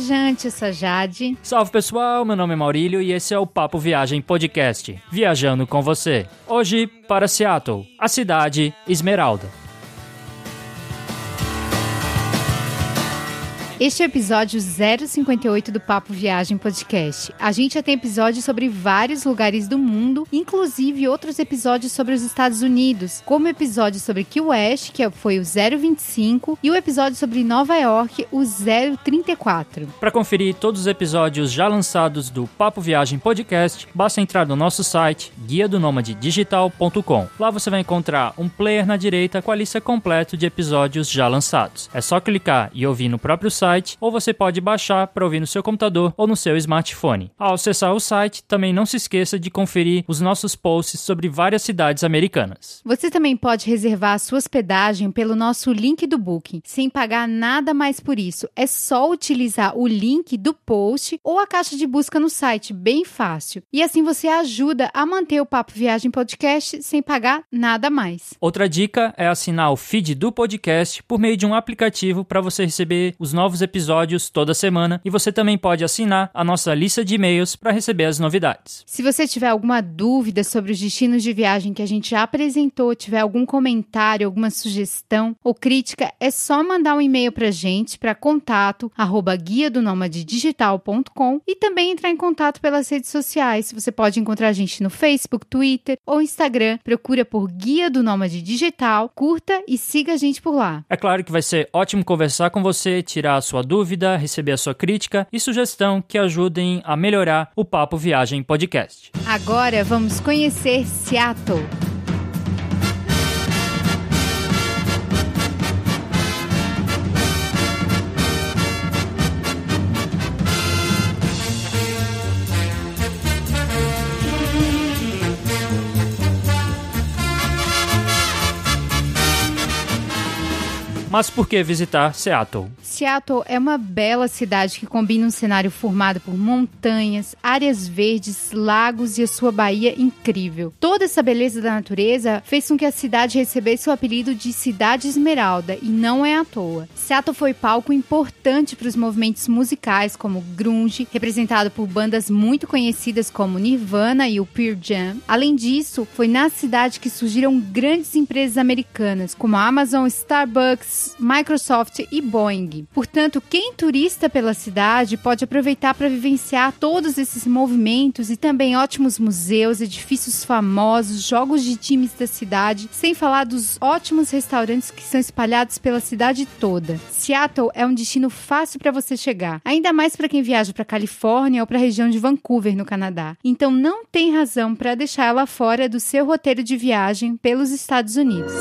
Viajante, eu sou a Jade. Salve pessoal, meu nome é Maurílio e esse é o Papo Viagem Podcast, viajando com você. Hoje para Seattle, a cidade Esmeralda. Este é o episódio 058 do Papo Viagem Podcast. A gente já tem episódios sobre vários lugares do mundo, inclusive outros episódios sobre os Estados Unidos, como o episódio sobre Key West, que foi o 025, e o episódio sobre Nova York, o 034. Para conferir todos os episódios já lançados do Papo Viagem Podcast, basta entrar no nosso site guia do digital.com. Lá você vai encontrar um player na direita com a lista completa de episódios já lançados. É só clicar e ouvir no próprio site site ou você pode baixar para ouvir no seu computador ou no seu smartphone. Ao acessar o site, também não se esqueça de conferir os nossos posts sobre várias cidades americanas. Você também pode reservar a sua hospedagem pelo nosso link do Booking, sem pagar nada mais por isso. É só utilizar o link do post ou a caixa de busca no site, bem fácil. E assim você ajuda a manter o Papo Viagem Podcast sem pagar nada mais. Outra dica é assinar o feed do podcast por meio de um aplicativo para você receber os novos novos episódios toda semana e você também pode assinar a nossa lista de e-mails para receber as novidades. Se você tiver alguma dúvida sobre os destinos de viagem que a gente já apresentou, tiver algum comentário, alguma sugestão ou crítica, é só mandar um e-mail para a gente para contato arroba guia do digital.com e também entrar em contato pelas redes sociais. Você pode encontrar a gente no Facebook, Twitter ou Instagram. Procura por Guia do Nômade Digital, curta e siga a gente por lá. É claro que vai ser ótimo conversar com você, tirar a sua dúvida, receber a sua crítica e sugestão que ajudem a melhorar o Papo Viagem Podcast. Agora vamos conhecer Seattle. Mas por que visitar Seattle? Seattle é uma bela cidade que combina um cenário formado por montanhas, áreas verdes, lagos e a sua baía incrível. Toda essa beleza da natureza fez com que a cidade recebesse o apelido de Cidade Esmeralda e não é à toa. Seattle foi palco importante para os movimentos musicais como grunge, representado por bandas muito conhecidas como Nirvana e o Pearl Jam. Além disso, foi na cidade que surgiram grandes empresas americanas como a Amazon, Starbucks, Microsoft e Boeing. Portanto, quem turista pela cidade pode aproveitar para vivenciar todos esses movimentos e também ótimos museus, edifícios famosos, jogos de times da cidade, sem falar dos ótimos restaurantes que são espalhados pela cidade toda. Seattle é um destino fácil para você chegar, ainda mais para quem viaja para Califórnia ou para a região de Vancouver, no Canadá. Então não tem razão para deixar ela fora do seu roteiro de viagem pelos Estados Unidos.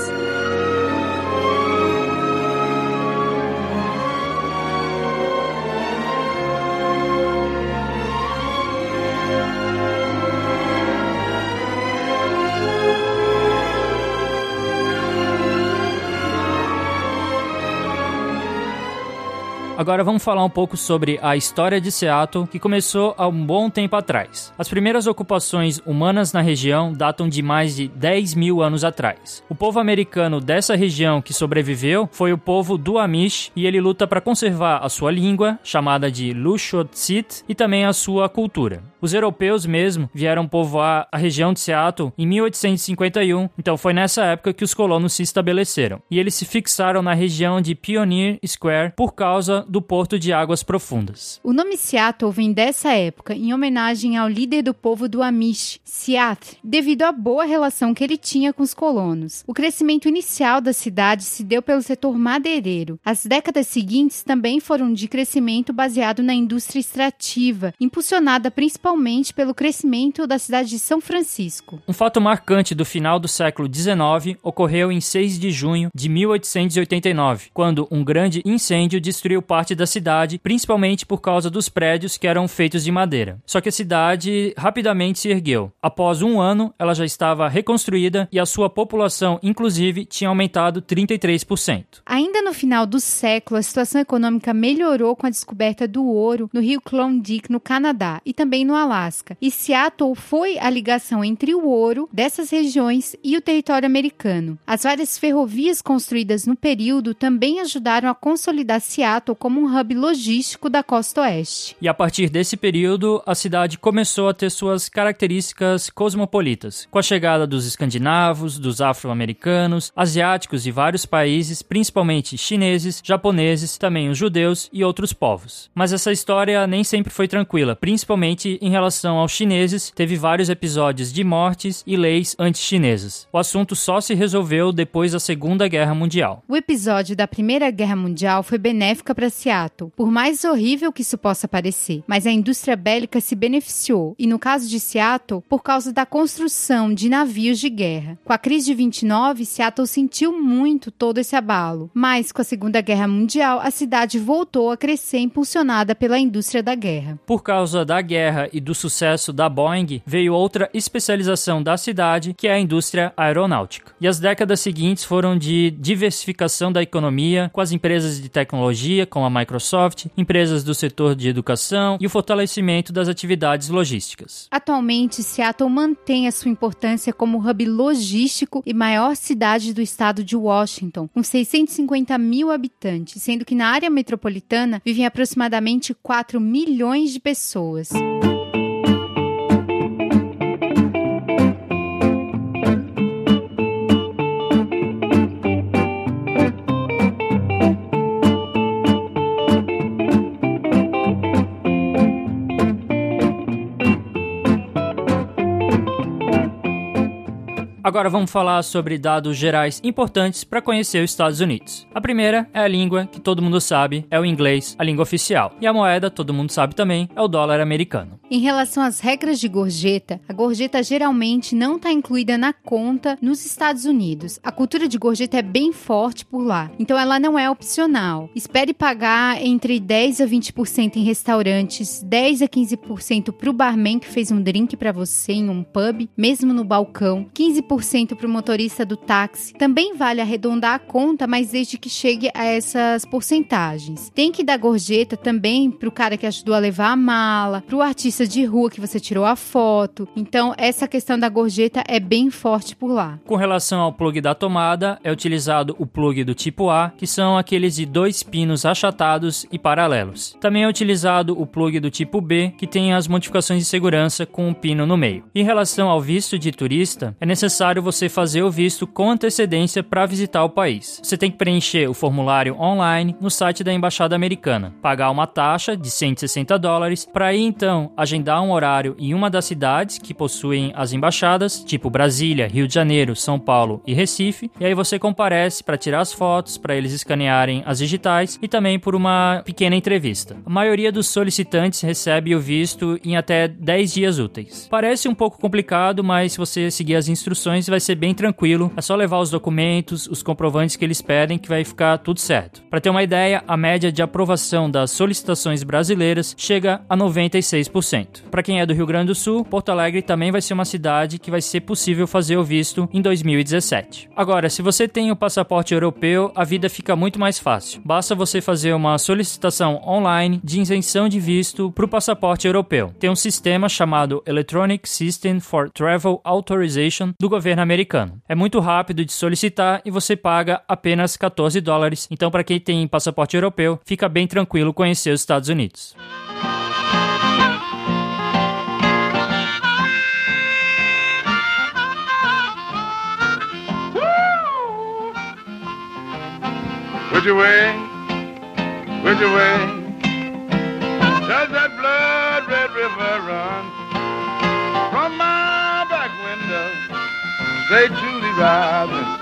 Agora vamos falar um pouco sobre a história de Seattle, que começou há um bom tempo atrás. As primeiras ocupações humanas na região datam de mais de 10 mil anos atrás. O povo americano dessa região que sobreviveu foi o povo do Amish e ele luta para conservar a sua língua, chamada de Lushootseed, e também a sua cultura. Os europeus mesmo vieram povoar a região de Seattle em 1851, então foi nessa época que os colonos se estabeleceram. E eles se fixaram na região de Pioneer Square por causa do Porto de Águas Profundas. O nome Seattle vem dessa época, em homenagem ao líder do povo do Amish, Seattle, devido à boa relação que ele tinha com os colonos. O crescimento inicial da cidade se deu pelo setor madeireiro. As décadas seguintes também foram de crescimento baseado na indústria extrativa, impulsionada principalmente pelo crescimento da cidade de São Francisco. Um fato marcante do final do século XIX ocorreu em 6 de junho de 1889, quando um grande incêndio destruiu parte parte da cidade, principalmente por causa dos prédios que eram feitos de madeira. Só que a cidade rapidamente se ergueu. Após um ano, ela já estava reconstruída e a sua população, inclusive, tinha aumentado 33%. Ainda no final do século, a situação econômica melhorou com a descoberta do ouro no rio Klondike, no Canadá, e também no Alasca. E Seattle foi a ligação entre o ouro dessas regiões e o território americano. As várias ferrovias construídas no período também ajudaram a consolidar Seattle como como um hub logístico da costa oeste. E a partir desse período, a cidade começou a ter suas características cosmopolitas, com a chegada dos escandinavos, dos afro-americanos, asiáticos de vários países, principalmente chineses, japoneses, também os judeus e outros povos. Mas essa história nem sempre foi tranquila, principalmente em relação aos chineses, teve vários episódios de mortes e leis anti-chinesas. O assunto só se resolveu depois da Segunda Guerra Mundial. O episódio da Primeira Guerra Mundial foi benéfica para Seattle, por mais horrível que isso possa parecer, mas a indústria bélica se beneficiou, e no caso de Seattle, por causa da construção de navios de guerra. Com a crise de 29, Seattle sentiu muito todo esse abalo, mas com a Segunda Guerra Mundial, a cidade voltou a crescer impulsionada pela indústria da guerra. Por causa da guerra e do sucesso da Boeing, veio outra especialização da cidade, que é a indústria aeronáutica. E as décadas seguintes foram de diversificação da economia, com as empresas de tecnologia, como a Microsoft, empresas do setor de educação e o fortalecimento das atividades logísticas. Atualmente, Seattle mantém a sua importância como hub logístico e maior cidade do estado de Washington, com 650 mil habitantes, sendo que na área metropolitana vivem aproximadamente 4 milhões de pessoas. Agora vamos falar sobre dados gerais importantes para conhecer os Estados Unidos. A primeira é a língua que todo mundo sabe, é o inglês, a língua oficial. E a moeda, todo mundo sabe também, é o dólar americano. Em relação às regras de gorjeta, a gorjeta geralmente não está incluída na conta nos Estados Unidos. A cultura de gorjeta é bem forte por lá, então ela não é opcional. Espere pagar entre 10 a 20% em restaurantes, 10 a 15% para o barman que fez um drink para você em um pub, mesmo no balcão, 15% 10% para o motorista do táxi. Também vale arredondar a conta, mas desde que chegue a essas porcentagens. Tem que dar gorjeta também para o cara que ajudou a levar a mala, para o artista de rua que você tirou a foto. Então, essa questão da gorjeta é bem forte por lá. Com relação ao plug da tomada, é utilizado o plug do tipo A, que são aqueles de dois pinos achatados e paralelos. Também é utilizado o plug do tipo B, que tem as modificações de segurança com um pino no meio. Em relação ao visto de turista, é necessário você fazer o visto com antecedência para visitar o país. Você tem que preencher o formulário online no site da Embaixada Americana, pagar uma taxa de 160 dólares para aí então agendar um horário em uma das cidades que possuem as embaixadas, tipo Brasília, Rio de Janeiro, São Paulo e Recife, e aí você comparece para tirar as fotos, para eles escanearem as digitais e também por uma pequena entrevista. A maioria dos solicitantes recebe o visto em até 10 dias úteis. Parece um pouco complicado, mas se você seguir as instruções vai ser bem tranquilo. É só levar os documentos, os comprovantes que eles pedem que vai ficar tudo certo. Para ter uma ideia, a média de aprovação das solicitações brasileiras chega a 96%. Para quem é do Rio Grande do Sul, Porto Alegre também vai ser uma cidade que vai ser possível fazer o visto em 2017. Agora, se você tem o passaporte europeu, a vida fica muito mais fácil. Basta você fazer uma solicitação online de isenção de visto para o passaporte europeu. Tem um sistema chamado Electronic System for Travel Authorization do governo governo americano. É muito rápido de solicitar e você paga apenas 14 dólares. Então, para quem tem passaporte europeu, fica bem tranquilo conhecer os Estados Unidos. Would you way, would you way, does that blood red river run from my back window? Say Julie Robinson.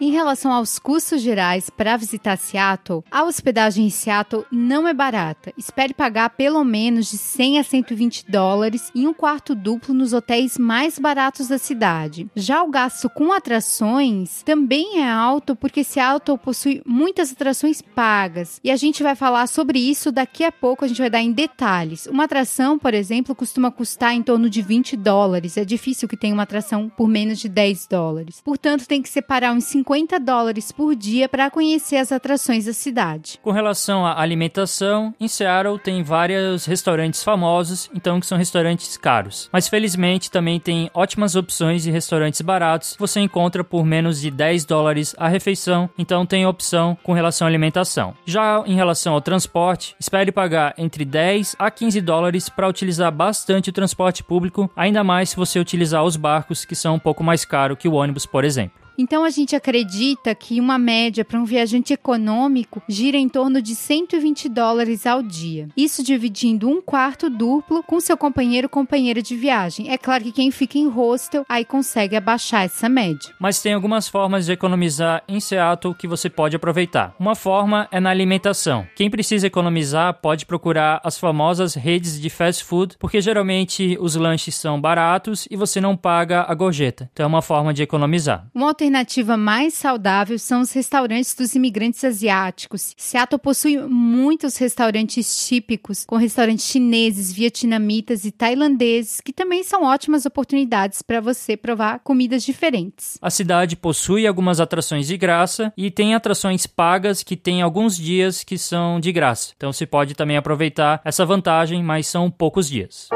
Em relação aos custos gerais para visitar Seattle, a hospedagem em Seattle não é barata. Espere pagar pelo menos de 100 a 120 dólares em um quarto duplo nos hotéis mais baratos da cidade. Já o gasto com atrações também é alto porque Seattle possui muitas atrações pagas e a gente vai falar sobre isso daqui a pouco, a gente vai dar em detalhes. Uma atração, por exemplo, costuma custar em torno de 20 dólares. É difícil que tenha uma atração por menos de 10 dólares. Portanto, tem que separar uns 50 50 dólares por dia para conhecer as atrações da cidade. Com relação à alimentação, em Seattle tem vários restaurantes famosos, então que são restaurantes caros. Mas felizmente também tem ótimas opções de restaurantes baratos. Você encontra por menos de 10 dólares a refeição, então tem opção com relação à alimentação. Já em relação ao transporte, espere pagar entre 10 a 15 dólares para utilizar bastante o transporte público, ainda mais se você utilizar os barcos que são um pouco mais caros que o ônibus, por exemplo. Então a gente acredita que uma média para um viajante econômico gira em torno de 120 dólares ao dia. Isso dividindo um quarto duplo com seu companheiro ou companheira de viagem. É claro que quem fica em hostel aí consegue abaixar essa média. Mas tem algumas formas de economizar em Seattle que você pode aproveitar. Uma forma é na alimentação. Quem precisa economizar pode procurar as famosas redes de fast food, porque geralmente os lanches são baratos e você não paga a gorjeta. Então é uma forma de economizar. Uma alternativa mais saudável são os restaurantes dos imigrantes asiáticos. Seattle possui muitos restaurantes típicos, com restaurantes chineses, vietnamitas e tailandeses, que também são ótimas oportunidades para você provar comidas diferentes. A cidade possui algumas atrações de graça e tem atrações pagas que tem alguns dias que são de graça. Então você pode também aproveitar essa vantagem, mas são poucos dias.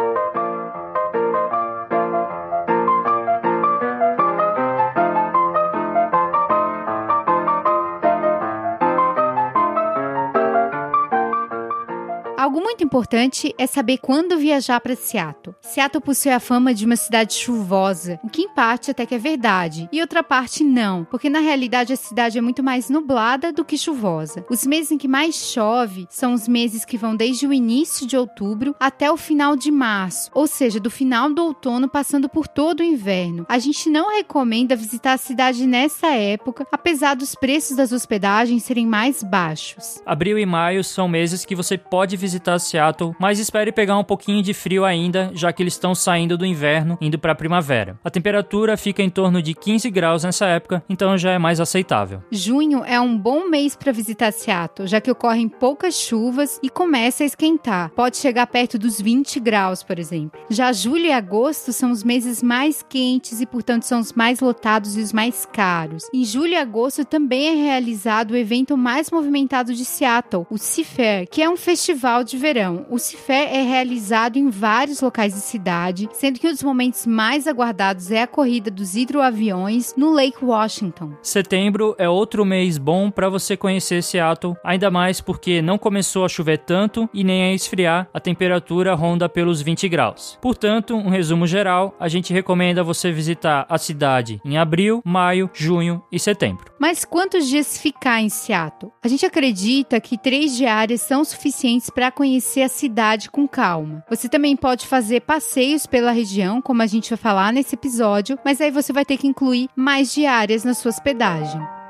Muito importante é saber quando viajar para Seattle. Seattle possui a fama de uma cidade chuvosa, o que em parte até que é verdade, e outra parte não, porque na realidade a cidade é muito mais nublada do que chuvosa. Os meses em que mais chove são os meses que vão desde o início de outubro até o final de março, ou seja, do final do outono passando por todo o inverno. A gente não recomenda visitar a cidade nessa época, apesar dos preços das hospedagens serem mais baixos. Abril e maio são meses que você pode visitar Seattle, mas espere pegar um pouquinho de frio ainda, já que eles estão saindo do inverno, indo para a primavera. A temperatura fica em torno de 15 graus nessa época, então já é mais aceitável. Junho é um bom mês para visitar Seattle, já que ocorrem poucas chuvas e começa a esquentar. Pode chegar perto dos 20 graus, por exemplo. Já julho e agosto são os meses mais quentes e, portanto, são os mais lotados e os mais caros. Em julho e agosto também é realizado o evento mais movimentado de Seattle, o Seafair, que é um festival de verão. O Cifé é realizado em vários locais da cidade, sendo que um dos momentos mais aguardados é a corrida dos hidroaviões no Lake Washington. Setembro é outro mês bom para você conhecer Seattle, ainda mais porque não começou a chover tanto e nem a esfriar, a temperatura ronda pelos 20 graus. Portanto, um resumo geral, a gente recomenda você visitar a cidade em abril, maio, junho e setembro. Mas quantos dias ficar em Seattle? A gente acredita que três diárias são suficientes para conhecer a cidade com calma. Você também pode fazer passeios pela região, como a gente vai falar nesse episódio, mas aí você vai ter que incluir mais diárias na sua hospedagem.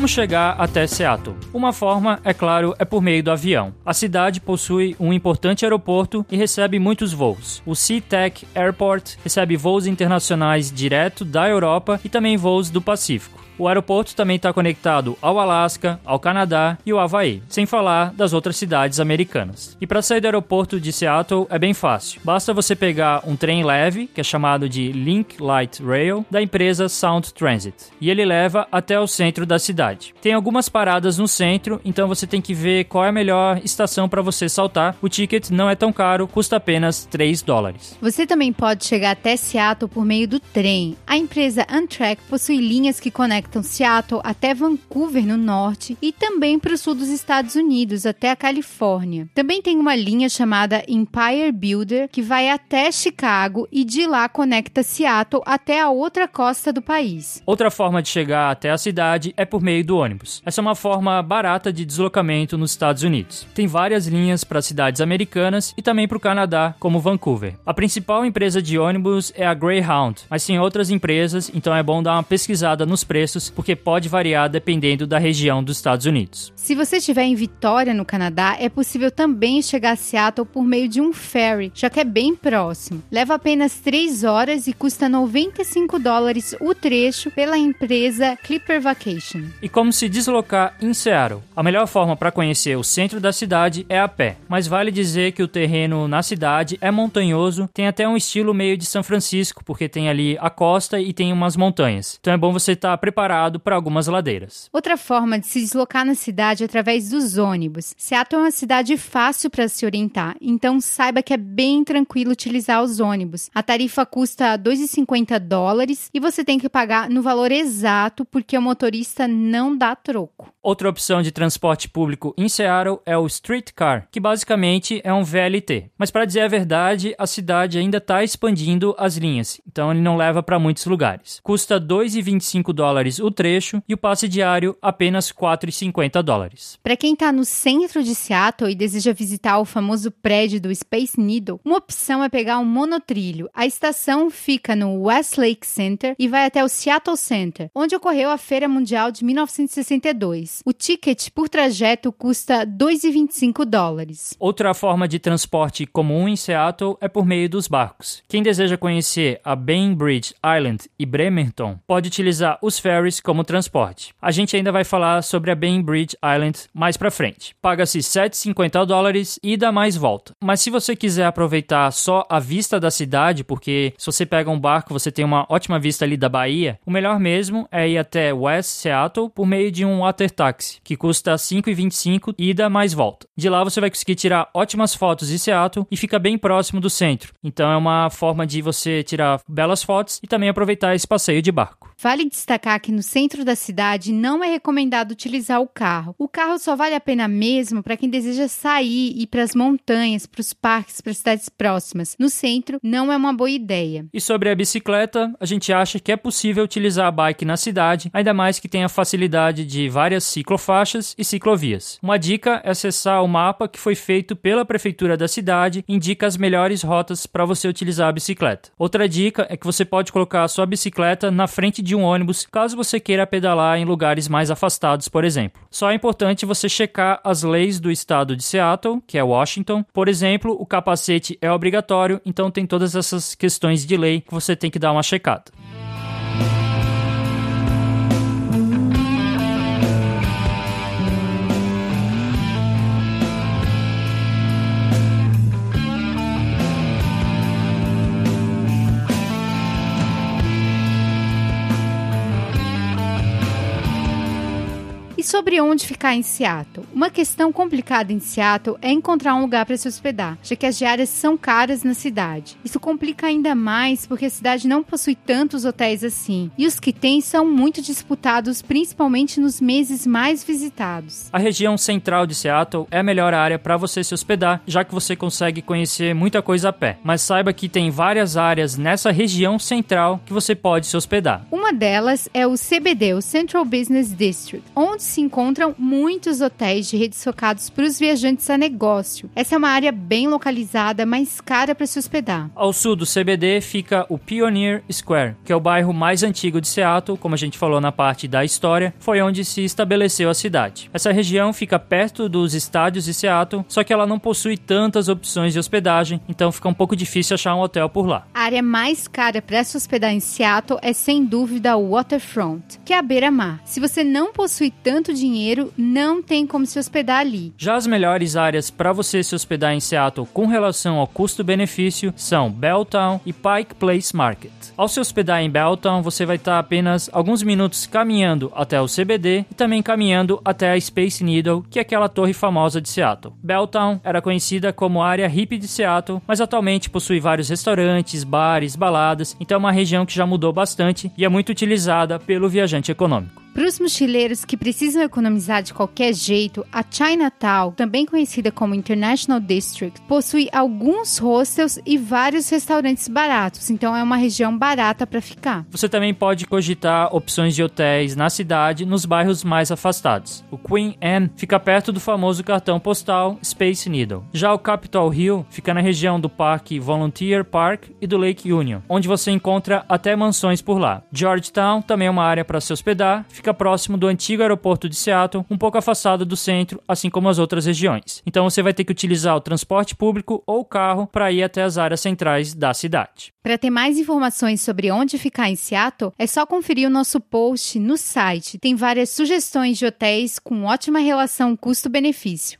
Como chegar até Seattle? Uma forma, é claro, é por meio do avião. A cidade possui um importante aeroporto e recebe muitos voos. O SeaTac Airport recebe voos internacionais direto da Europa e também voos do Pacífico. O aeroporto também está conectado ao Alasca, ao Canadá e ao Havaí, sem falar das outras cidades americanas. E para sair do aeroporto de Seattle é bem fácil. Basta você pegar um trem leve, que é chamado de Link Light Rail, da empresa Sound Transit, e ele leva até o centro da cidade. Tem algumas paradas no centro, então você tem que ver qual é a melhor estação para você saltar. O ticket não é tão caro, custa apenas 3 dólares. Você também pode chegar até Seattle por meio do trem. A empresa Amtrak possui linhas que conectam Seattle até Vancouver, no norte, e também para o sul dos Estados Unidos, até a Califórnia. Também tem uma linha chamada Empire Builder, que vai até Chicago e de lá conecta Seattle até a outra costa do país. Outra forma de chegar até a cidade é por meio do ônibus. Essa é uma forma barata de deslocamento nos Estados Unidos. Tem várias linhas para cidades americanas e também para o Canadá, como Vancouver. A principal empresa de ônibus é a Greyhound, mas tem outras empresas, então é bom dar uma pesquisada nos preços preços, porque pode variar dependendo da região dos Estados Unidos. Se você estiver em Vitória, no Canadá, é possível também chegar a Seattle por meio de um ferry, já que é bem próximo. Leva apenas 3 horas e custa 95 dólares o trecho pela empresa Clipper Vacation. E como se deslocar em Seattle? A melhor forma para conhecer o centro da cidade é a pé, mas vale dizer que o terreno na cidade é montanhoso, tem até um estilo meio de São Francisco, porque tem ali a costa e tem umas montanhas. Então é bom você estar tá preparado para algumas ladeiras. Outra forma de se deslocar na cidade é através dos ônibus. Seattle é uma cidade fácil para se orientar, então saiba que é bem tranquilo utilizar os ônibus. A tarifa custa 2,50 dólares e você tem que pagar no valor exato porque o motorista não dá troco. Outra opção de transporte público em Seattle é o Streetcar, que basicamente é um VLT. Mas para dizer a verdade, a cidade ainda está expandindo as linhas, então ele não leva para muitos lugares. Custa 2,25 dólares o trecho e o passe diário apenas 4,50 dólares. Para quem está no centro de Seattle e deseja visitar o famoso prédio do Space Needle, uma opção é pegar um monotrilho. A estação fica no Westlake Center e vai até o Seattle Center, onde ocorreu a Feira Mundial de 1962. O ticket por trajeto custa 2,25 dólares. Outra forma de transporte comum em Seattle é por meio dos barcos. Quem deseja conhecer a Bainbridge Island e Bremerton pode utilizar os ferries como transporte. A gente ainda vai falar sobre a Bainbridge Island mais para frente. Paga-se 7,50 dólares e dá mais volta. Mas se você quiser aproveitar só a vista da cidade, porque se você pega um barco você tem uma ótima vista ali da Bahia, o melhor mesmo é ir até West Seattle por meio de um water taxi, que custa 5,25 ida mais volta. De lá você vai conseguir tirar ótimas fotos de Seattle e fica bem próximo do centro. Então é uma forma de você tirar belas fotos e também aproveitar esse passeio de barco. Vale destacar que no centro da cidade não é recomendado utilizar o carro. O carro só vale a pena mesmo para quem deseja sair e ir para as montanhas, para os parques, para cidades próximas. No centro não é uma boa ideia. E sobre a bicicleta, a gente acha que é possível utilizar a bike na cidade, ainda mais que tem a facilidade de várias ciclofaixas e ciclovias. Uma dica é acessar o mapa que foi feito pela prefeitura da cidade, indica as melhores rotas para você utilizar a bicicleta. Outra dica é que você pode colocar a sua bicicleta na frente de um ônibus caso você queira pedalar em lugares mais afastados, por exemplo. Só é importante você checar as leis do estado de Seattle, que é Washington. Por exemplo, o capacete é obrigatório, então tem todas essas questões de lei que você tem que dar uma checada. Sobre onde ficar em Seattle. Uma questão complicada em Seattle é encontrar um lugar para se hospedar, já que as diárias são caras na cidade. Isso complica ainda mais porque a cidade não possui tantos hotéis assim, e os que tem são muito disputados, principalmente nos meses mais visitados. A região central de Seattle é a melhor área para você se hospedar, já que você consegue conhecer muita coisa a pé. Mas saiba que tem várias áreas nessa região central que você pode se hospedar. Uma delas é o CBD, o Central Business District, onde se se encontram muitos hotéis de redes focados para os viajantes a negócio. Essa é uma área bem localizada, mas cara para se hospedar. Ao sul do CBD fica o Pioneer Square, que é o bairro mais antigo de Seattle, como a gente falou na parte da história, foi onde se estabeleceu a cidade. Essa região fica perto dos estádios de Seattle, só que ela não possui tantas opções de hospedagem, então fica um pouco difícil achar um hotel por lá. A área mais cara para se hospedar em Seattle é sem dúvida o Waterfront, que é a beira-mar. Se você não possui tanto dinheiro, não tem como se hospedar ali. Já as melhores áreas para você se hospedar em Seattle com relação ao custo-benefício são Belltown e Pike Place Market. Ao se hospedar em Belltown, você vai estar apenas alguns minutos caminhando até o CBD e também caminhando até a Space Needle, que é aquela torre famosa de Seattle. Belltown era conhecida como área hippie de Seattle, mas atualmente possui vários restaurantes, bares, baladas, então é uma região que já mudou bastante e é muito utilizada pelo viajante econômico. Para os mochileiros que precisam economizar de qualquer jeito, a Chinatown, também conhecida como International District, possui alguns hostels e vários restaurantes baratos, então é uma região barata para ficar. Você também pode cogitar opções de hotéis na cidade, nos bairros mais afastados. O Queen Anne fica perto do famoso cartão postal Space Needle. Já o Capitol Hill fica na região do Parque Volunteer Park e do Lake Union, onde você encontra até mansões por lá. Georgetown também é uma área para se hospedar fica próximo do antigo aeroporto de Seattle, um pouco afastado do centro, assim como as outras regiões. Então você vai ter que utilizar o transporte público ou carro para ir até as áreas centrais da cidade. Para ter mais informações sobre onde ficar em Seattle, é só conferir o nosso post no site. Tem várias sugestões de hotéis com ótima relação custo-benefício.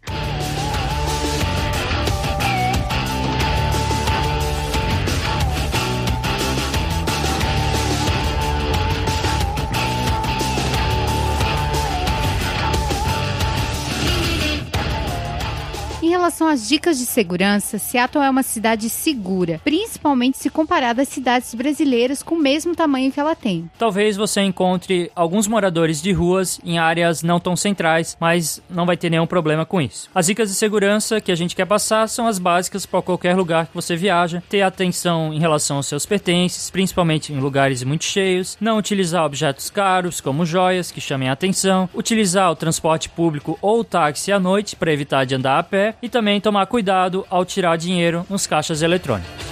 Relação às dicas de segurança, Seattle é uma cidade segura, principalmente se comparada às cidades brasileiras com o mesmo tamanho que ela tem. Talvez você encontre alguns moradores de ruas em áreas não tão centrais, mas não vai ter nenhum problema com isso. As dicas de segurança que a gente quer passar são as básicas para qualquer lugar que você viaja. Ter atenção em relação aos seus pertences, principalmente em lugares muito cheios. Não utilizar objetos caros, como joias, que chamem a atenção. Utilizar o transporte público ou táxi à noite para evitar de andar a pé e também tomar cuidado ao tirar dinheiro nos caixas eletrônicos.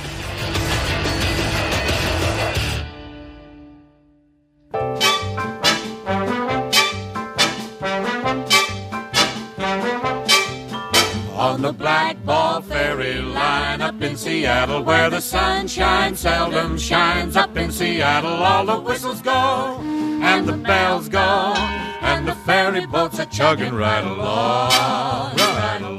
On the Blackball Ferry line up in Seattle, where the sunshine seldom shines. Up in Seattle, all the whistles go and the bells go, and the ferry boats are chugging right along, right along.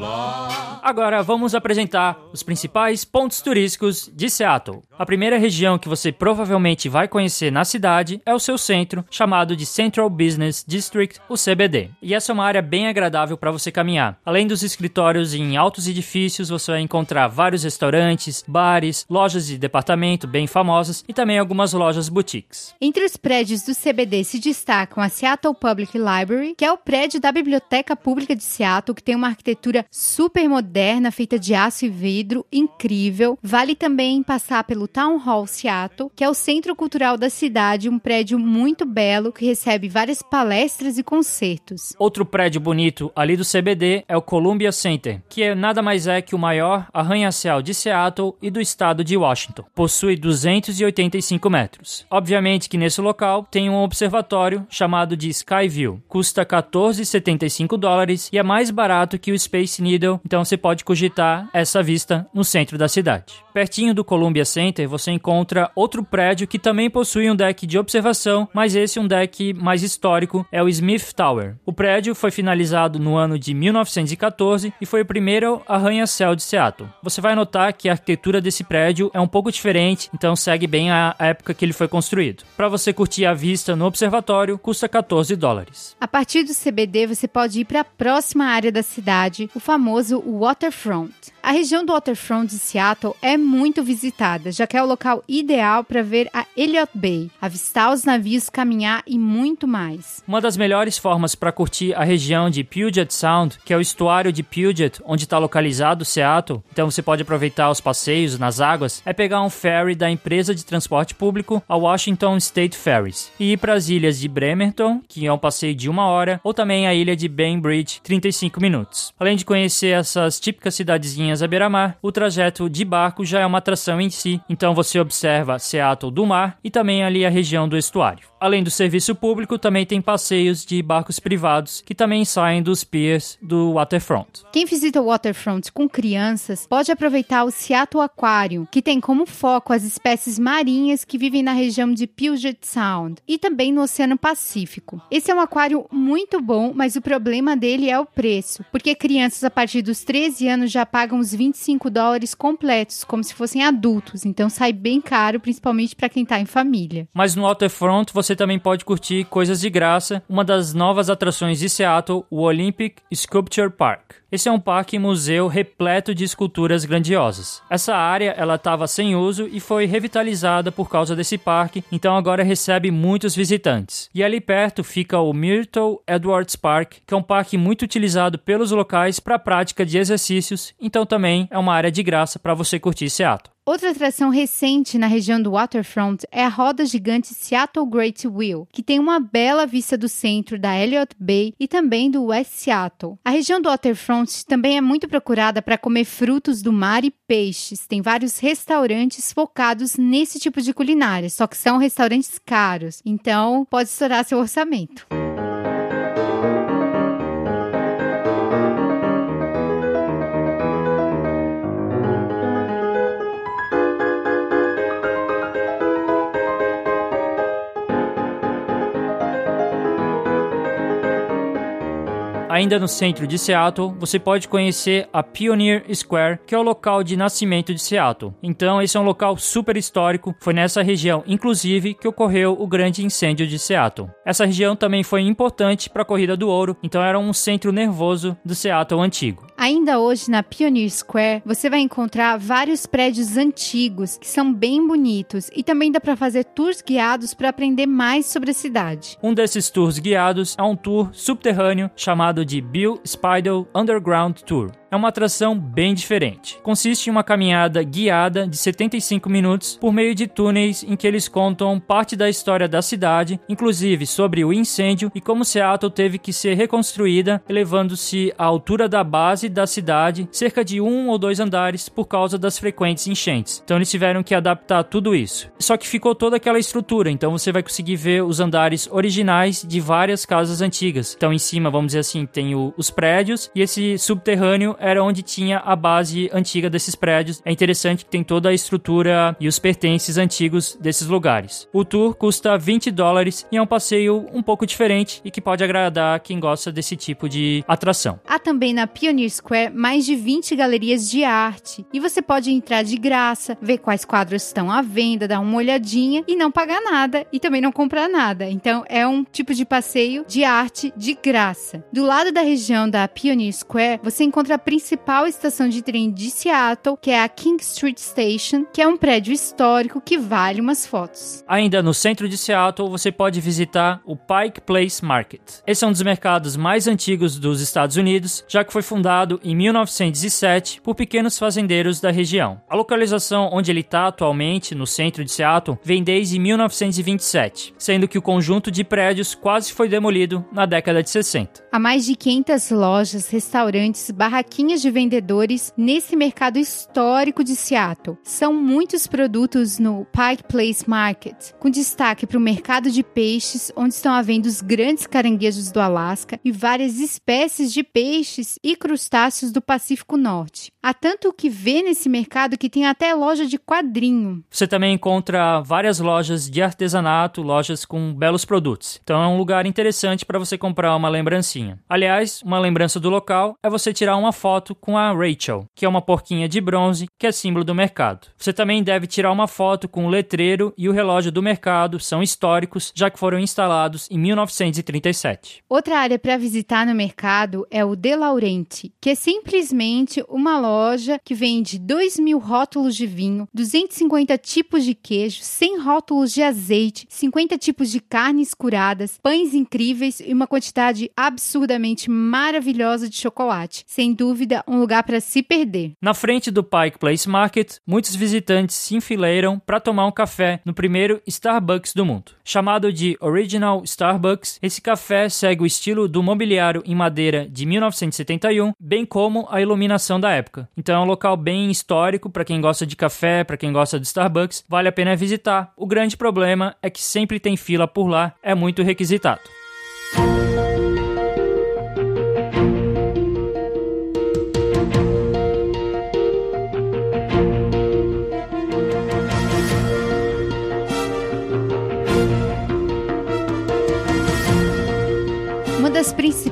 Agora vamos apresentar os principais pontos turísticos de Seattle. A primeira região que você provavelmente vai conhecer na cidade é o seu centro, chamado de Central Business District, o CBD. E essa é uma área bem agradável para você caminhar. Além dos escritórios em altos edifícios, você vai encontrar vários restaurantes, bares, lojas de departamento bem famosas e também algumas lojas boutiques. Entre os prédios do CBD se destacam a Seattle Public Library, que é o prédio da Biblioteca Pública de Seattle, que tem uma arquitetura super moderna moderna feita de aço e vidro, incrível. Vale também passar pelo Town Hall Seattle, que é o centro cultural da cidade, um prédio muito belo que recebe várias palestras e concertos. Outro prédio bonito ali do CBD é o Columbia Center, que é nada mais é que o maior arranha-céu de Seattle e do estado de Washington. Possui 285 metros. Obviamente que nesse local tem um observatório chamado de Skyview. Custa 14,75 dólares e é mais barato que o Space Needle, então você pode cogitar essa vista no centro da cidade. Pertinho do Columbia Center, você encontra outro prédio que também possui um deck de observação, mas esse é um deck mais histórico, é o Smith Tower. O prédio foi finalizado no ano de 1914 e foi o primeiro arranha-céu de Seattle. Você vai notar que a arquitetura desse prédio é um pouco diferente, então segue bem a época que ele foi construído. Para você curtir a vista no observatório, custa 14 dólares. A partir do CBD, você pode ir para a próxima área da cidade, o famoso Waterfront. A região do Waterfront de Seattle é muito visitada, já que é o local ideal para ver a Elliott Bay, avistar os navios, caminhar e muito mais. Uma das melhores formas para curtir a região de Puget Sound, que é o estuário de Puget, onde está localizado Seattle, então você pode aproveitar os passeios nas águas, é pegar um ferry da empresa de transporte público, a Washington State Ferries, e ir para as ilhas de Bremerton, que é um passeio de uma hora, ou também a ilha de Bainbridge, 35 minutos. Além de conhecer essas típicas cidadezinhas à beira-mar, o trajeto de barco já é uma atração em si, então você observa Seattle do mar e também ali a região do estuário. Além do serviço público, também tem passeios de barcos privados que também saem dos piers do waterfront. Quem visita o waterfront com crianças pode aproveitar o Seattle Aquarium, que tem como foco as espécies marinhas que vivem na região de Puget Sound e também no Oceano Pacífico. Esse é um aquário muito bom, mas o problema dele é o preço, porque crianças a partir dos 13 anos já pagam os 25 dólares completos, como se fossem adultos, então sai bem caro, principalmente para quem está em família. Mas no waterfront você também pode curtir coisas de graça, uma das novas atrações de Seattle, o Olympic Sculpture Park. Esse é um parque museu repleto de esculturas grandiosas. Essa área ela estava sem uso e foi revitalizada por causa desse parque, então agora recebe muitos visitantes. E ali perto fica o Myrtle Edwards Park, que é um parque muito utilizado pelos locais para prática de exercícios, então também é uma área de graça para você curtir Seattle. Outra atração recente na região do Waterfront é a roda gigante Seattle Great Wheel, que tem uma bela vista do centro da Elliott Bay e também do West Seattle. A região do Waterfront também é muito procurada para comer frutos do mar e peixes. Tem vários restaurantes focados nesse tipo de culinária, só que são restaurantes caros, então pode estourar seu orçamento. Ainda no centro de Seattle, você pode conhecer a Pioneer Square, que é o local de nascimento de Seattle. Então, esse é um local super histórico. Foi nessa região, inclusive, que ocorreu o grande incêndio de Seattle. Essa região também foi importante para a corrida do ouro, então era um centro nervoso do Seattle antigo. Ainda hoje na Pioneer Square, você vai encontrar vários prédios antigos que são bem bonitos e também dá para fazer tours guiados para aprender mais sobre a cidade. Um desses tours guiados é um tour subterrâneo chamado de Bill Spidel Underground Tour é uma atração bem diferente. Consiste em uma caminhada guiada de 75 minutos por meio de túneis em que eles contam parte da história da cidade, inclusive sobre o incêndio e como Seattle teve que ser reconstruída, elevando-se à altura da base da cidade, cerca de um ou dois andares, por causa das frequentes enchentes. Então eles tiveram que adaptar tudo isso. Só que ficou toda aquela estrutura, então você vai conseguir ver os andares originais de várias casas antigas. Então em cima, vamos dizer assim, tem o, os prédios e esse subterrâneo era onde tinha a base antiga desses prédios. É interessante que tem toda a estrutura e os pertences antigos desses lugares. O tour custa 20 dólares e é um passeio um pouco diferente e que pode agradar quem gosta desse tipo de atração. Há também na Pioneer Square mais de 20 galerias de arte e você pode entrar de graça, ver quais quadros estão à venda, dar uma olhadinha e não pagar nada e também não comprar nada. Então é um tipo de passeio de arte de graça. Do lado da região da Pioneer Square, você encontra principal estação de trem de Seattle, que é a King Street Station, que é um prédio histórico que vale umas fotos. Ainda no centro de Seattle, você pode visitar o Pike Place Market. Esse é um dos mercados mais antigos dos Estados Unidos, já que foi fundado em 1907 por pequenos fazendeiros da região. A localização onde ele está atualmente, no centro de Seattle, vem desde 1927, sendo que o conjunto de prédios quase foi demolido na década de 60. Há mais de 500 lojas, restaurantes, barraquinhas de vendedores nesse mercado histórico de Seattle. São muitos produtos no Pike Place Market, com destaque para o mercado de peixes, onde estão havendo os grandes caranguejos do Alasca e várias espécies de peixes e crustáceos do Pacífico Norte. Há tanto o que vê nesse mercado que tem até loja de quadrinho. Você também encontra várias lojas de artesanato, lojas com belos produtos. Então é um lugar interessante para você comprar uma lembrancinha. Aliás, uma lembrança do local é você tirar uma foto foto com a Rachel, que é uma porquinha de bronze que é símbolo do mercado. Você também deve tirar uma foto com o letreiro e o relógio do mercado, são históricos, já que foram instalados em 1937. Outra área para visitar no mercado é o De Laurenti, que é simplesmente uma loja que vende 2 mil rótulos de vinho, 250 tipos de queijo, 100 rótulos de azeite, 50 tipos de carnes curadas, pães incríveis e uma quantidade absurdamente maravilhosa de chocolate. Sem dúvida, dúvida, um lugar para se perder. Na frente do Pike Place Market, muitos visitantes se enfileiram para tomar um café no primeiro Starbucks do mundo. Chamado de Original Starbucks, esse café segue o estilo do mobiliário em madeira de 1971, bem como a iluminação da época. Então é um local bem histórico para quem gosta de café, para quem gosta de Starbucks, vale a pena visitar. O grande problema é que sempre tem fila por lá, é muito requisitado.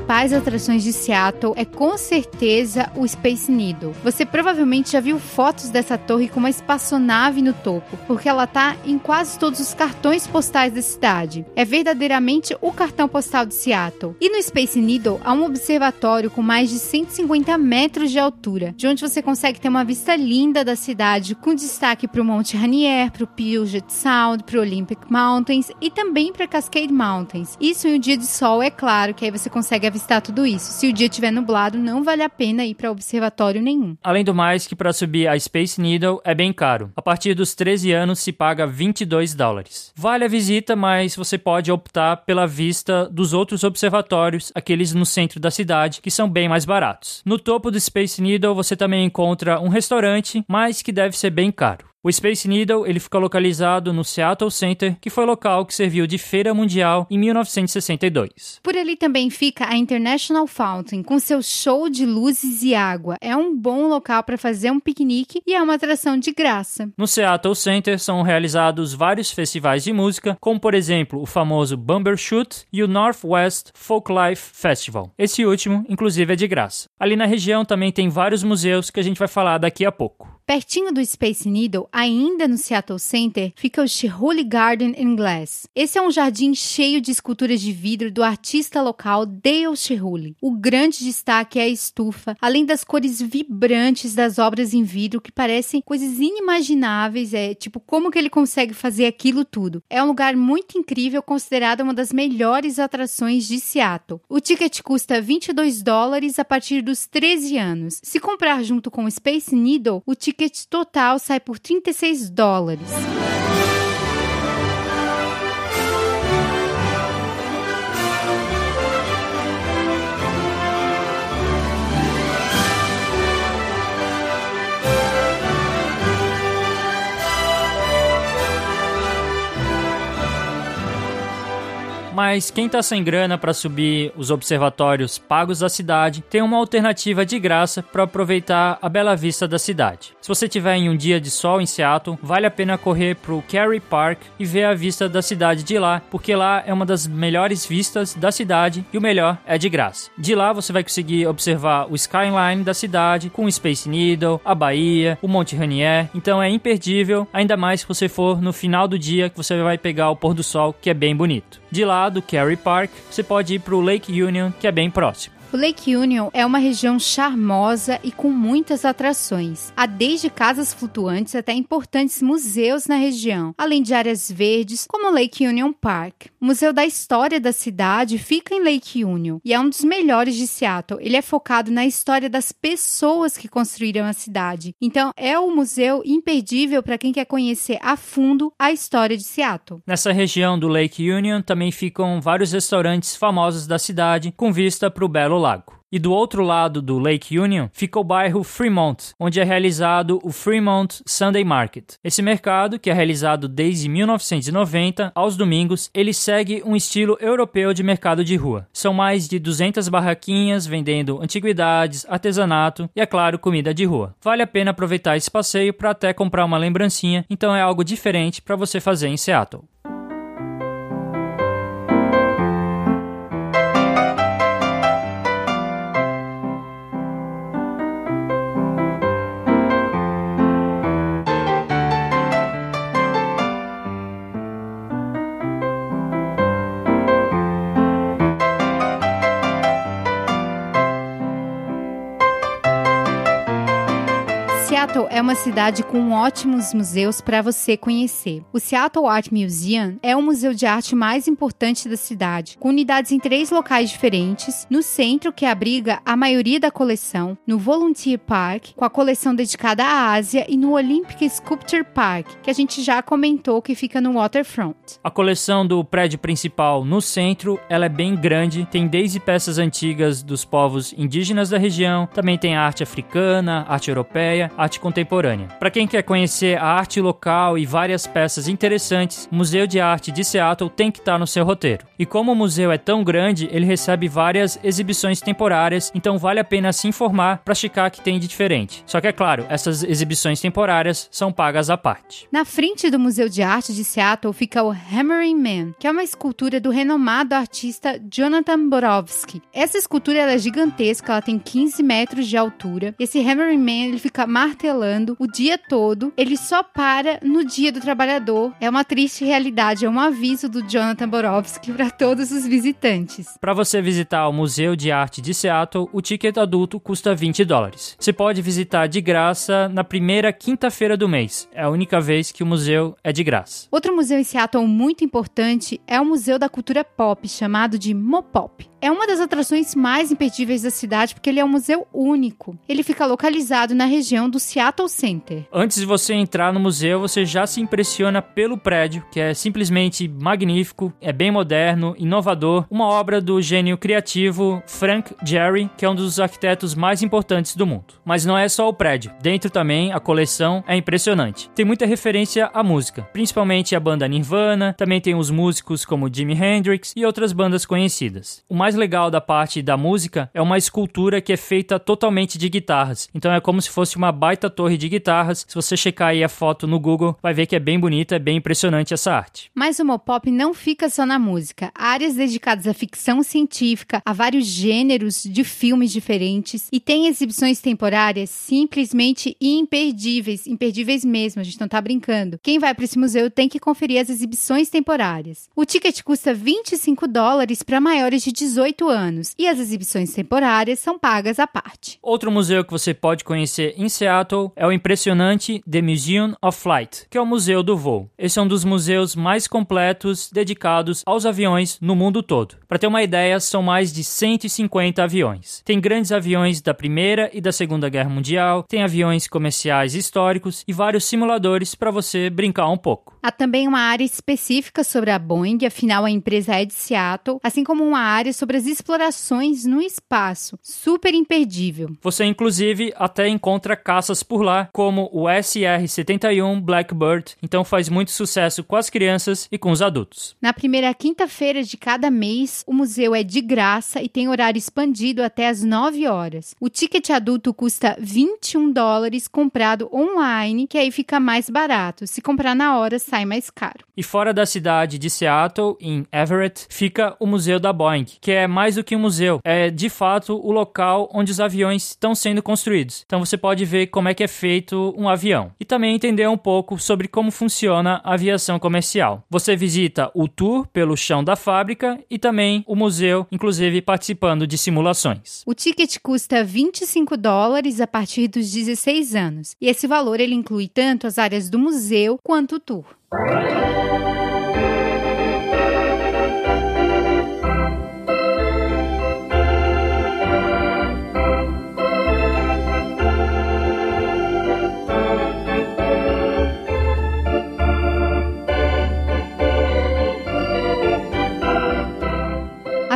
Principais atrações de Seattle é com certeza o Space Needle. Você provavelmente já viu fotos dessa torre com uma espaçonave no topo, porque ela tá em quase todos os cartões postais da cidade. É verdadeiramente o cartão postal de Seattle. E no Space Needle há um observatório com mais de 150 metros de altura, de onde você consegue ter uma vista linda da cidade, com destaque para o Monte Rainier, para o Puget Sound, para o Olympic Mountains e também para Cascade Mountains. Isso em um dia de sol, é claro, que aí você consegue avistar tudo isso. Se o dia estiver nublado, não vale a pena ir para observatório nenhum. Além do mais, que para subir a Space Needle é bem caro. A partir dos 13 anos se paga 22 dólares. Vale a visita, mas você pode optar pela vista dos outros observatórios, aqueles no centro da cidade, que são bem mais baratos. No topo do Space Needle você também encontra um restaurante, mas que deve ser bem caro. O Space Needle ele fica localizado no Seattle Center, que foi local que serviu de feira mundial em 1962. Por ali também fica a International Fountain, com seu show de luzes e água. É um bom local para fazer um piquenique e é uma atração de graça. No Seattle Center são realizados vários festivais de música, como por exemplo o famoso Bumbershoot e o Northwest Folklife Festival. Esse último, inclusive, é de graça. Ali na região também tem vários museus que a gente vai falar daqui a pouco. Pertinho do Space Needle, ainda no Seattle Center, fica o Shirley Garden in Glass. Esse é um jardim cheio de esculturas de vidro do artista local Dale Shirley. O grande destaque é a estufa, além das cores vibrantes das obras em vidro que parecem coisas inimagináveis, é tipo como que ele consegue fazer aquilo tudo. É um lugar muito incrível, considerado uma das melhores atrações de Seattle. O ticket custa 22 dólares a partir dos 13 anos. Se comprar junto com o Space Needle, o ticket ticket total sai por 36 dólares. Mas quem tá sem grana para subir os observatórios pagos da cidade, tem uma alternativa de graça para aproveitar a bela vista da cidade. Se você tiver em um dia de sol em Seattle, vale a pena correr pro Cary Park e ver a vista da cidade de lá, porque lá é uma das melhores vistas da cidade e o melhor é de graça. De lá você vai conseguir observar o skyline da cidade com o Space Needle, a Bahia, o Monte Rainier, então é imperdível, ainda mais se você for no final do dia que você vai pegar o pôr do sol, que é bem bonito. De lá do Cary Park, você pode ir para o Lake Union, que é bem próximo. O Lake Union é uma região charmosa e com muitas atrações. Há desde casas flutuantes até importantes museus na região, além de áreas verdes, como o Lake Union Park. O Museu da História da cidade fica em Lake Union e é um dos melhores de Seattle. Ele é focado na história das pessoas que construíram a cidade. Então, é um museu imperdível para quem quer conhecer a fundo a história de Seattle. Nessa região do Lake Union também ficam vários restaurantes famosos da cidade, com vista para o belo Lago. E do outro lado do Lake Union fica o bairro Fremont, onde é realizado o Fremont Sunday Market. Esse mercado, que é realizado desde 1990 aos domingos, ele segue um estilo europeu de mercado de rua. São mais de 200 barraquinhas vendendo antiguidades, artesanato e, é claro, comida de rua. Vale a pena aproveitar esse passeio para até comprar uma lembrancinha, então é algo diferente para você fazer em Seattle. Uma cidade com ótimos museus para você conhecer. O Seattle Art Museum é o museu de arte mais importante da cidade, com unidades em três locais diferentes: no centro, que abriga a maioria da coleção, no Volunteer Park, com a coleção dedicada à Ásia, e no Olympic Sculpture Park, que a gente já comentou que fica no Waterfront. A coleção do prédio principal no centro, ela é bem grande, tem desde peças antigas dos povos indígenas da região, também tem arte africana, arte europeia, arte arte contemporânea. Para quem quer conhecer a arte local e várias peças interessantes, o Museu de Arte de Seattle tem que estar tá no seu roteiro. E como o museu é tão grande, ele recebe várias exibições temporárias, então vale a pena se informar para checar que tem de diferente. Só que é claro, essas exibições temporárias são pagas à parte. Na frente do Museu de Arte de Seattle fica o Hammering Man, que é uma escultura do renomado artista Jonathan Borowski. Essa escultura é gigantesca, ela tem 15 metros de altura. Esse Hammering Man ele fica martelando martelando o dia todo. Ele só para no dia do trabalhador. É uma triste realidade, é um aviso do Jonathan Borowski para todos os visitantes. Para você visitar o Museu de Arte de Seattle, o ticket adulto custa 20 dólares. Você pode visitar de graça na primeira quinta-feira do mês. É a única vez que o museu é de graça. Outro museu em Seattle muito importante é o Museu da Cultura Pop, chamado de Mopop. É uma das atrações mais imperdíveis da cidade porque ele é um museu único. Ele fica localizado na região do Seattle Seattle Center. Antes de você entrar no museu, você já se impressiona pelo prédio, que é simplesmente magnífico, é bem moderno, inovador, uma obra do gênio criativo Frank Gehry, que é um dos arquitetos mais importantes do mundo. Mas não é só o prédio, dentro também a coleção é impressionante. Tem muita referência à música, principalmente a banda Nirvana, também tem os músicos como Jimi Hendrix e outras bandas conhecidas. O mais legal da parte da música é uma escultura que é feita totalmente de guitarras. Então é como se fosse uma baita torre de guitarras. Se você checar aí a foto no Google, vai ver que é bem bonita, é bem impressionante essa arte. Mas o Mopop não fica só na música. Há áreas dedicadas à ficção científica, a vários gêneros de filmes diferentes e tem exibições temporárias simplesmente imperdíveis, imperdíveis mesmo, a gente não tá brincando. Quem vai para esse museu tem que conferir as exibições temporárias. O ticket custa 25 dólares para maiores de 18 anos e as exibições temporárias são pagas à parte. Outro museu que você pode conhecer em Seattle é o impressionante The Museum of Flight, que é o Museu do Voo. Esse é um dos museus mais completos dedicados aos aviões no mundo todo. Para ter uma ideia, são mais de 150 aviões. Tem grandes aviões da Primeira e da Segunda Guerra Mundial, tem aviões comerciais históricos e vários simuladores para você brincar um pouco. Há também uma área específica sobre a Boeing, afinal a empresa é de Seattle, assim como uma área sobre as explorações no espaço. Super imperdível. Você inclusive até encontra caças por lá, como o SR-71 Blackbird, então faz muito sucesso com as crianças e com os adultos. Na primeira quinta-feira de cada mês, o museu é de graça e tem horário expandido até às 9 horas. O ticket adulto custa 21 dólares comprado online, que aí fica mais barato. Se comprar na hora, sai mais caro. E fora da cidade de Seattle, em Everett, fica o Museu da Boeing, que é mais do que um museu, é de fato o local onde os aviões estão sendo construídos. Então você pode ver como é que é feito um avião e também entender um pouco sobre como funciona a aviação comercial. Você visita o tour pelo chão da fábrica e também o museu, inclusive participando de simulações. O ticket custa 25 dólares a partir dos 16 anos, e esse valor ele inclui tanto as áreas do museu quanto o tour.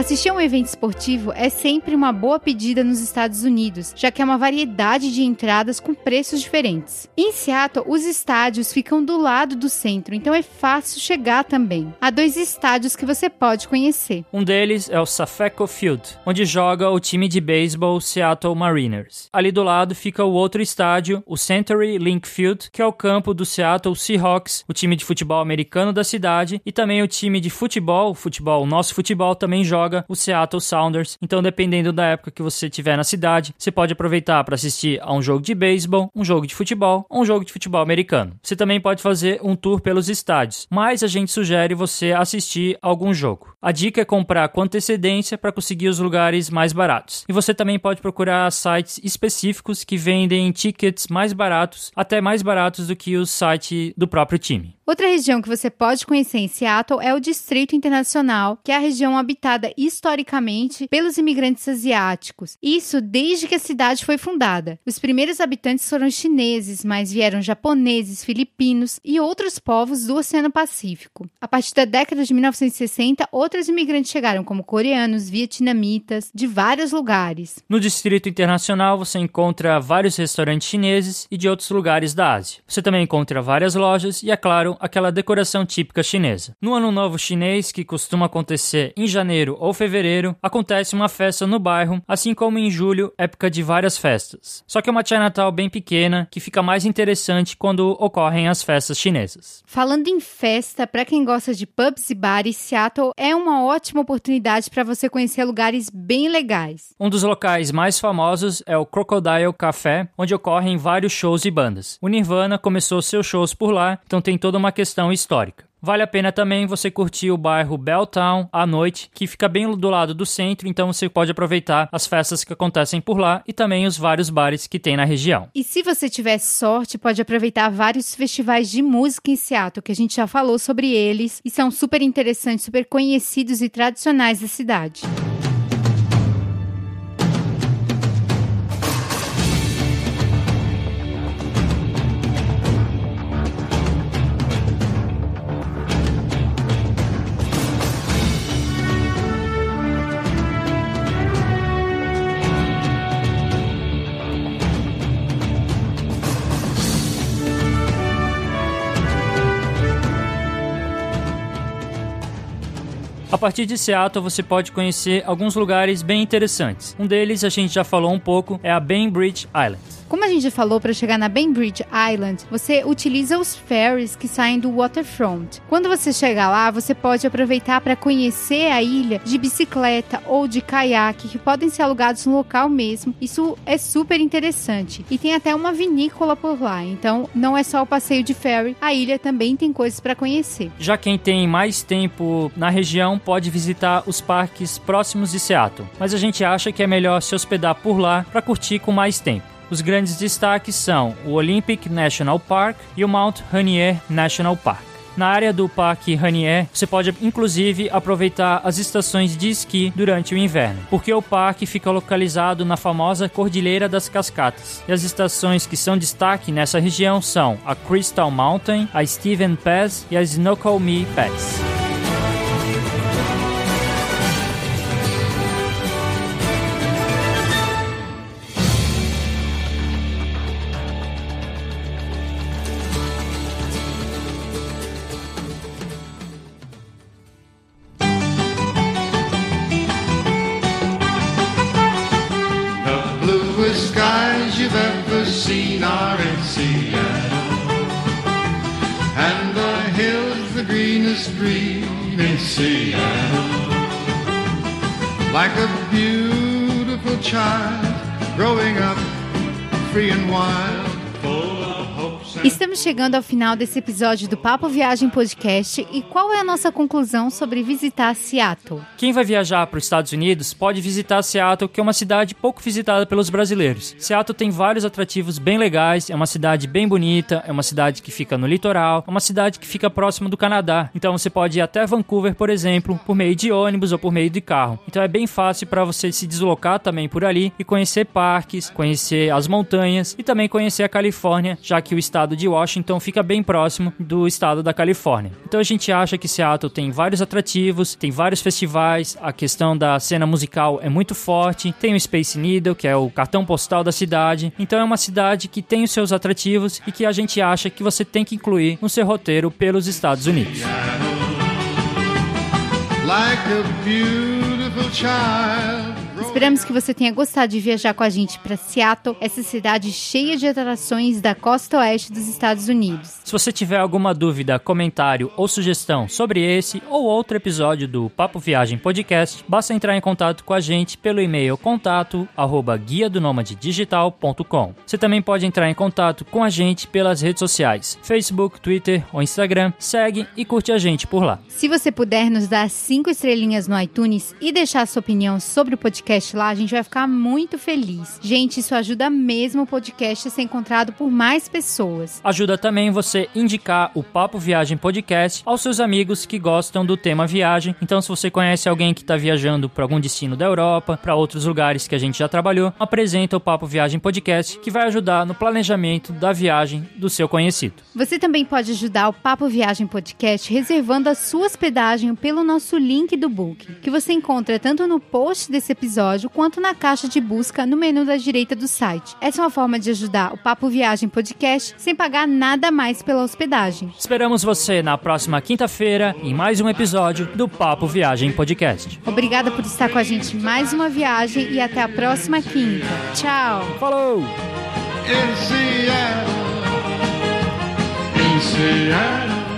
Assistir a um evento esportivo é sempre uma boa pedida nos Estados Unidos, já que é uma variedade de entradas com preços diferentes. Em Seattle, os estádios ficam do lado do centro, então é fácil chegar também. Há dois estádios que você pode conhecer. Um deles é o Safeco Field, onde joga o time de beisebol Seattle Mariners. Ali do lado fica o outro estádio, o Century Link Field, que é o campo do Seattle Seahawks, o time de futebol americano da cidade, e também o time de futebol, futebol, nosso futebol também joga o Seattle Sounders. Então, dependendo da época que você tiver na cidade, você pode aproveitar para assistir a um jogo de beisebol, um jogo de futebol ou um jogo de futebol americano. Você também pode fazer um tour pelos estádios, mas a gente sugere você assistir algum jogo. A dica é comprar com antecedência para conseguir os lugares mais baratos. E você também pode procurar sites específicos que vendem tickets mais baratos, até mais baratos do que o site do próprio time. Outra região que você pode conhecer em Seattle é o Distrito Internacional, que é a região habitada historicamente pelos imigrantes asiáticos. Isso desde que a cidade foi fundada. Os primeiros habitantes foram chineses, mas vieram japoneses, filipinos e outros povos do Oceano Pacífico. A partir da década de 1960, outros imigrantes chegaram, como coreanos, vietnamitas, de vários lugares. No Distrito Internacional, você encontra vários restaurantes chineses e de outros lugares da Ásia. Você também encontra várias lojas e, é claro, aquela decoração típica chinesa. No Ano Novo Chinês, que costuma acontecer em janeiro ou fevereiro, acontece uma festa no bairro, assim como em julho, época de várias festas. Só que é uma Chinatown bem pequena, que fica mais interessante quando ocorrem as festas chinesas. Falando em festa, para quem gosta de pubs e bares, Seattle é uma ótima oportunidade para você conhecer lugares bem legais. Um dos locais mais famosos é o Crocodile Café, onde ocorrem vários shows e bandas. O Nirvana começou seus shows por lá, então tem toda uma questão histórica. Vale a pena também você curtir o bairro Belltown à noite, que fica bem do lado do centro, então você pode aproveitar as festas que acontecem por lá e também os vários bares que tem na região. E se você tiver sorte, pode aproveitar vários festivais de música em Seattle, que a gente já falou sobre eles e são super interessantes, super conhecidos e tradicionais da cidade. A partir de Seattle você pode conhecer alguns lugares bem interessantes. Um deles a gente já falou um pouco é a Bainbridge Island. Como a gente falou, para chegar na Bainbridge Island, você utiliza os ferries que saem do waterfront. Quando você chegar lá, você pode aproveitar para conhecer a ilha de bicicleta ou de caiaque, que podem ser alugados no local mesmo. Isso é super interessante. E tem até uma vinícola por lá, então não é só o passeio de ferry, a ilha também tem coisas para conhecer. Já quem tem mais tempo na região pode visitar os parques próximos de Seattle, mas a gente acha que é melhor se hospedar por lá para curtir com mais tempo. Os grandes destaques são o Olympic National Park e o Mount Rainier National Park. Na área do Parque Rainier, você pode inclusive aproveitar as estações de esqui durante o inverno, porque o parque fica localizado na famosa Cordilheira das Cascatas. E as estações que são destaque nessa região são a Crystal Mountain, a Steven Pass e a Snoqualmie Pass. Like a beautiful child growing up free and wild. Estamos chegando ao final desse episódio do Papo Viagem Podcast e qual é a nossa conclusão sobre visitar Seattle? Quem vai viajar para os Estados Unidos pode visitar Seattle, que é uma cidade pouco visitada pelos brasileiros. Seattle tem vários atrativos bem legais, é uma cidade bem bonita, é uma cidade que fica no litoral, é uma cidade que fica próximo do Canadá. Então você pode ir até Vancouver, por exemplo, por meio de ônibus ou por meio de carro. Então é bem fácil para você se deslocar também por ali e conhecer parques, conhecer as montanhas e também conhecer a Califórnia, já que o estado estado de Washington fica bem próximo do estado da Califórnia. Então a gente acha que Seattle tem vários atrativos, tem vários festivais, a questão da cena musical é muito forte, tem o Space Needle, que é o cartão postal da cidade. Então é uma cidade que tem os seus atrativos e que a gente acha que você tem que incluir no seu roteiro pelos Estados Unidos. Like a beautiful child Esperamos que você tenha gostado de viajar com a gente para Seattle, essa cidade cheia de atrações da costa oeste dos Estados Unidos. Se você tiver alguma dúvida, comentário ou sugestão sobre esse ou outro episódio do Papo Viagem Podcast, basta entrar em contato com a gente pelo e-mail contato arroba guia do digital.com. Você também pode entrar em contato com a gente pelas redes sociais, Facebook, Twitter ou Instagram. Segue e curte a gente por lá. Se você puder nos dar cinco estrelinhas no iTunes e deixar sua opinião sobre o podcast podcast lá, a gente vai ficar muito feliz. Gente, isso ajuda mesmo o podcast a ser encontrado por mais pessoas. Ajuda também você indicar o Papo Viagem Podcast aos seus amigos que gostam do tema viagem. Então, se você conhece alguém que está viajando para algum destino da Europa, para outros lugares que a gente já trabalhou, apresenta o Papo Viagem Podcast, que vai ajudar no planejamento da viagem do seu conhecido. Você também pode ajudar o Papo Viagem Podcast reservando a sua hospedagem pelo nosso link do book, que você encontra tanto no post desse episódio episódio quanto na caixa de busca no menu da direita do site. Essa é uma forma de ajudar o Papo Viagem Podcast sem pagar nada mais pela hospedagem. Esperamos você na próxima quinta-feira em mais um episódio do Papo Viagem Podcast. Obrigada por estar com a gente mais uma viagem e até a próxima quinta. Tchau. Falou. In Seattle, in Seattle.